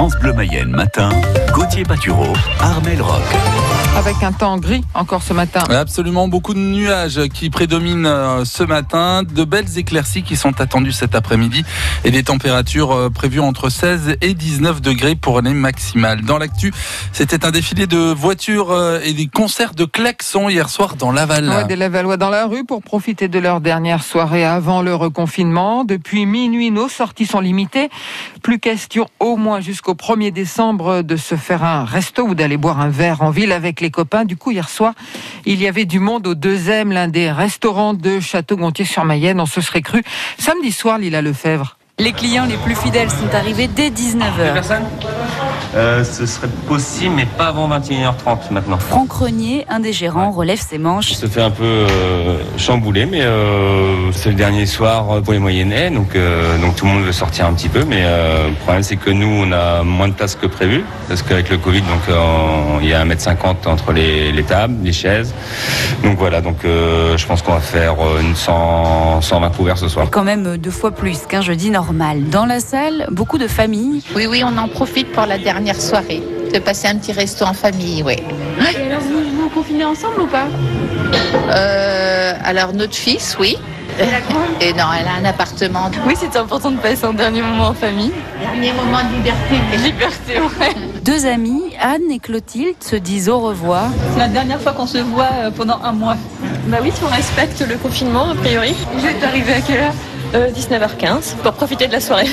France Bleu Mayenne matin, Gauthier Patureau, Armel Rock. Avec un temps gris encore ce matin. Absolument, beaucoup de nuages qui prédominent euh, ce matin, de belles éclaircies qui sont attendues cet après-midi et des températures euh, prévues entre 16 et 19 degrés pour les maximales. Dans l'actu, c'était un défilé de voitures euh, et des concerts de klaxons hier soir dans Laval. Ouais, des Lavallois dans la rue pour profiter de leur dernière soirée avant le reconfinement. Depuis minuit, nos sorties sont limitées. Plus question au moins jusqu'au 1er décembre de se faire un resto ou d'aller boire un verre en ville avec les copains. Du coup, hier soir, il y avait du monde au deuxième, l'un des restaurants de Château-Gontier-sur-Mayenne. On se serait cru. Samedi soir, Lila Lefebvre. Les clients les plus fidèles sont arrivés dès 19h. Euh, ce serait possible, mais pas avant 21h30 maintenant. Franck Renier, un des gérants, relève ses manches. On se fait un peu euh, chambouler, mais euh, c'est le dernier soir pour les Moyennais, donc, euh, donc tout le monde veut sortir un petit peu. Mais euh, le problème, c'est que nous, on a moins de places que prévu, parce qu'avec le Covid, donc euh, il y a 1m50 entre les, les tables, les chaises. Donc voilà, donc euh, je pense qu'on va faire euh, une 100, 120 couverts ce soir. Quand même deux fois plus qu'un jeudi normal. Dans la salle, beaucoup de familles. Oui, oui, on en profite pour la dernière soirée, de passer un petit resto en famille, oui. Et alors vous vous confinez ensemble ou pas? Euh, alors notre fils, oui. Et non, elle a un appartement. Oui, c'est important de passer un dernier moment en famille. Dernier moment de liberté. Liberté, ouais. Deux amis, Anne et Clotilde, se disent au revoir. C'est la dernière fois qu'on se voit euh, pendant un mois. Bah oui, si on respecte le confinement, a priori. Je vais arriver à quelle heure? Euh, 19h15 pour profiter de la soirée.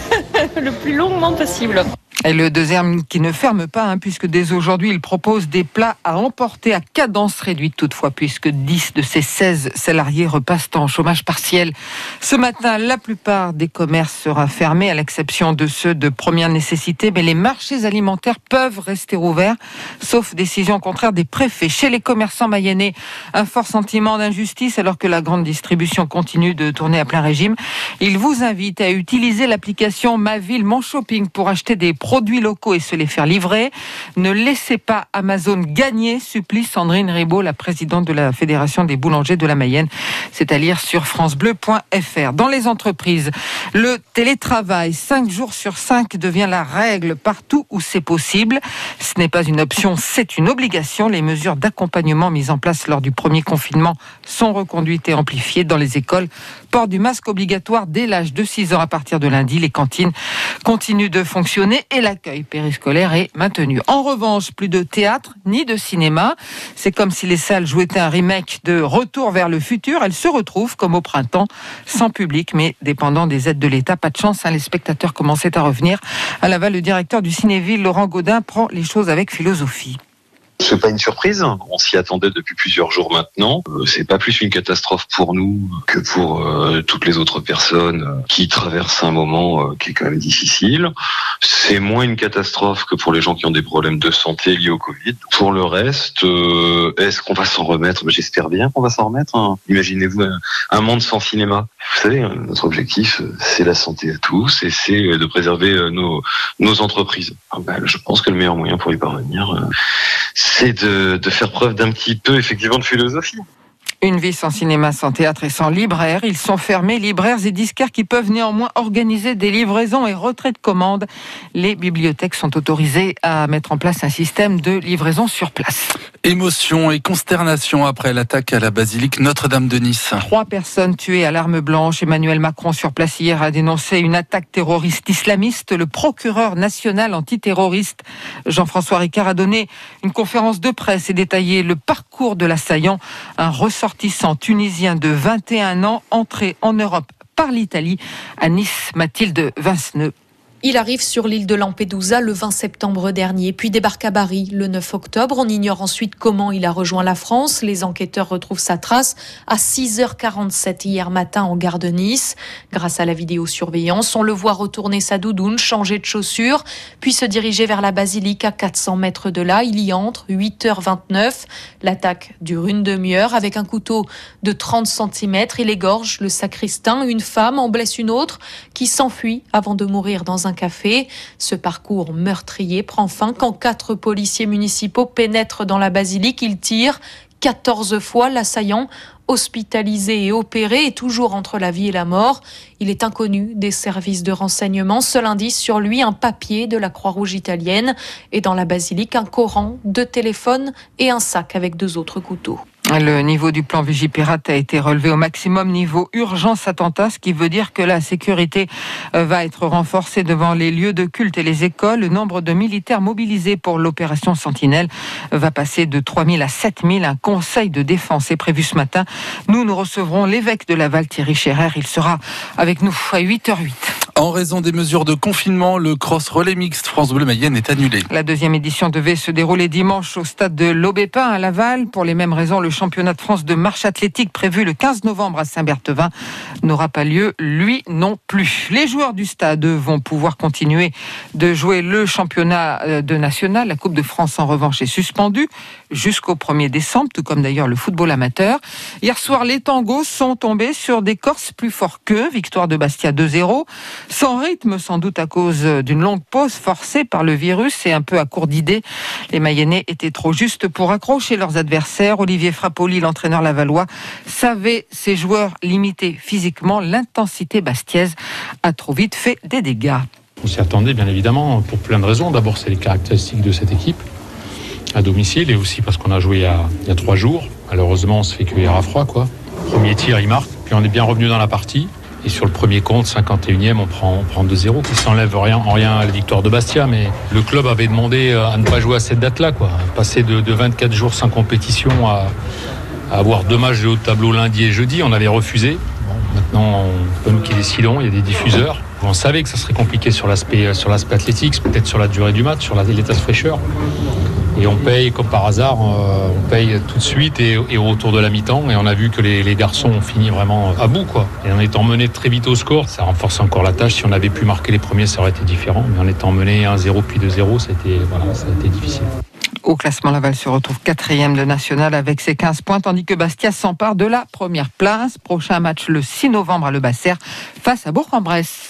le plus longuement possible. Et le deuxième qui ne ferme pas, hein, puisque dès aujourd'hui, il propose des plats à emporter à cadence réduite toutefois, puisque 10 de ses 16 salariés repassent en chômage partiel. Ce matin, la plupart des commerces sera fermés, à l'exception de ceux de première nécessité, mais les marchés alimentaires peuvent rester ouverts, sauf décision contraire des préfets. Chez les commerçants mayennais, un fort sentiment d'injustice, alors que la grande distribution continue de tourner à plein régime. Il vous invite à utiliser l'application Ma Ville, Mon Shopping pour acheter des produits locaux et se les faire livrer. Ne laissez pas Amazon gagner, supplie Sandrine Ribaud, la présidente de la Fédération des boulangers de la Mayenne. C'est à lire sur francebleu.fr. Dans les entreprises, le télétravail 5 jours sur 5 devient la règle partout où c'est possible. Ce n'est pas une option, c'est une obligation. Les mesures d'accompagnement mises en place lors du premier confinement sont reconduites et amplifiées dans les écoles. Port du masque obligatoire dès l'âge de 6 ans à partir de lundi. Les cantines continuent de fonctionner et l'accueil périscolaire est maintenu. En revanche, plus de théâtre ni de cinéma. C'est comme si les salles jouaient un remake de Retour vers le futur. Elles se retrouvent comme au printemps, sans public, mais dépendant des aides de l'État. Pas de chance, hein, les spectateurs commençaient à revenir. À Laval, le directeur du Cinéville, Laurent Gaudin, prend les choses avec philosophie. C'est pas une surprise. On s'y attendait depuis plusieurs jours maintenant. Euh, c'est pas plus une catastrophe pour nous que pour euh, toutes les autres personnes euh, qui traversent un moment qui est quand même difficile. C'est moins une catastrophe que pour les gens qui ont des problèmes de santé liés au Covid. Pour le reste, est-ce qu'on va s'en remettre? J'espère bien qu'on va s'en remettre. hein. Imaginez-vous un, monde sans cinéma. Vous savez, euh, notre objectif, c'est la santé à tous et c'est de préserver nos, nos entreprises. Ah ben, je pense que le meilleur moyen pour y parvenir, c'est de, de faire preuve d'un petit peu effectivement de philosophie. Une vie sans cinéma, sans théâtre et sans libraire. Ils sont fermés, libraires et disquaires qui peuvent néanmoins organiser des livraisons et retraits de commandes. Les bibliothèques sont autorisées à mettre en place un système de livraison sur place. Émotion et consternation après l'attaque à la basilique Notre-Dame de Nice. Trois personnes tuées à l'arme blanche. Emmanuel Macron sur place hier a dénoncé une attaque terroriste islamiste. Le procureur national antiterroriste Jean-François Ricard a donné une conférence de presse et détaillé le parcours de l'assaillant, un tunisien de 21 ans entré en Europe par l'Italie à Nice. Mathilde Vinceneux. Il arrive sur l'île de Lampedusa le 20 septembre dernier, puis débarque à Bari le 9 octobre. On ignore ensuite comment il a rejoint la France. Les enquêteurs retrouvent sa trace à 6h47 hier matin en gare de Nice. Grâce à la vidéosurveillance, on le voit retourner sa doudoune, changer de chaussures, puis se diriger vers la basilique à 400 mètres de là. Il y entre, 8h29. L'attaque dure une demi-heure avec un couteau de 30 cm. Il égorge le sacristain, une femme en blesse une autre qui s'enfuit avant de mourir dans un café. Ce parcours meurtrier prend fin quand quatre policiers municipaux pénètrent dans la basilique. Ils tirent. 14 fois. L'assaillant, hospitalisé et opéré, est toujours entre la vie et la mort. Il est inconnu des services de renseignement. Seul indice sur lui, un papier de la Croix-Rouge italienne et dans la basilique, un Coran, deux téléphones et un sac avec deux autres couteaux. Le niveau du plan Vigipirate a été relevé au maximum niveau urgence attentat, ce qui veut dire que la sécurité euh, va être renforcée devant les lieux de culte et les écoles. Le nombre de militaires mobilisés pour l'opération Sentinelle va passer de 3000 à 7000. Un conseil de défense est prévu ce matin. Nous, nous recevrons l'évêque de Laval, Thierry Scherer. Il sera avec nous à 8h08. En raison des mesures de confinement, le cross relais mixte France Bleu Mayenne est annulé. La deuxième édition devait se dérouler dimanche au stade de l'Aubépin à Laval. Pour les mêmes raisons, le championnat de France de marche athlétique prévu le 15 novembre à Saint-Berthevin n'aura pas lieu, lui non plus. Les joueurs du stade vont pouvoir continuer de jouer le championnat euh, de national. La Coupe de France, en revanche, est suspendue jusqu'au 1er décembre, tout comme d'ailleurs le football amateur. Hier soir, les tangos sont tombés sur des Corses plus forts qu'eux. Victoire de Bastia 2-0. Sans rythme, sans doute à cause d'une longue pause forcée par le virus et un peu à court d'idées. Les Mayennais étaient trop justes pour accrocher leurs adversaires. Olivier Frappoli, l'entraîneur lavallois, savait ses joueurs limiter physiquement. L'intensité bastiaise a trop vite fait des dégâts. On s'y attendait bien évidemment pour plein de raisons. D'abord, c'est les caractéristiques de cette équipe à domicile et aussi parce qu'on a joué il y a, il y a trois jours. Malheureusement, on se fait cueillir à froid. Quoi. Premier tir, il marque. Puis on est bien revenu dans la partie. Et sur le premier compte, 51e, on prend, on prend 2-0, qui s'enlève rien, en rien à la victoire de Bastia. Mais le club avait demandé euh, à ne pas jouer à cette date-là. Quoi. Passer de, de 24 jours sans compétition à, avoir deux matchs de haut de tableau lundi et jeudi, on avait refusé. Maintenant, on peut nous qui décidons, il y a des diffuseurs. On savait que ça serait compliqué sur l'aspect sur l'aspect athlétique, peut-être sur la durée du match, sur l'état de fraîcheur. Et on paye, comme par hasard, euh, on paye tout de suite et, et au retour de la mi-temps. Et on a vu que les, garçons ont fini vraiment à bout. Quoi. Et en étant mené très vite au score, ça renforce encore la tâche. Si on avait pu marquer les premiers, ça aurait été différent. Mais en étant mené 1-0 puis 2-0, ça a été, voilà, ça a été difficile. Au classement, Laval se retrouve quatrième de national avec ses 15 points, tandis que Bastia s'empare de la première place. Prochain match le 6 novembre à Le Basser face à Bourg-en-Bresse.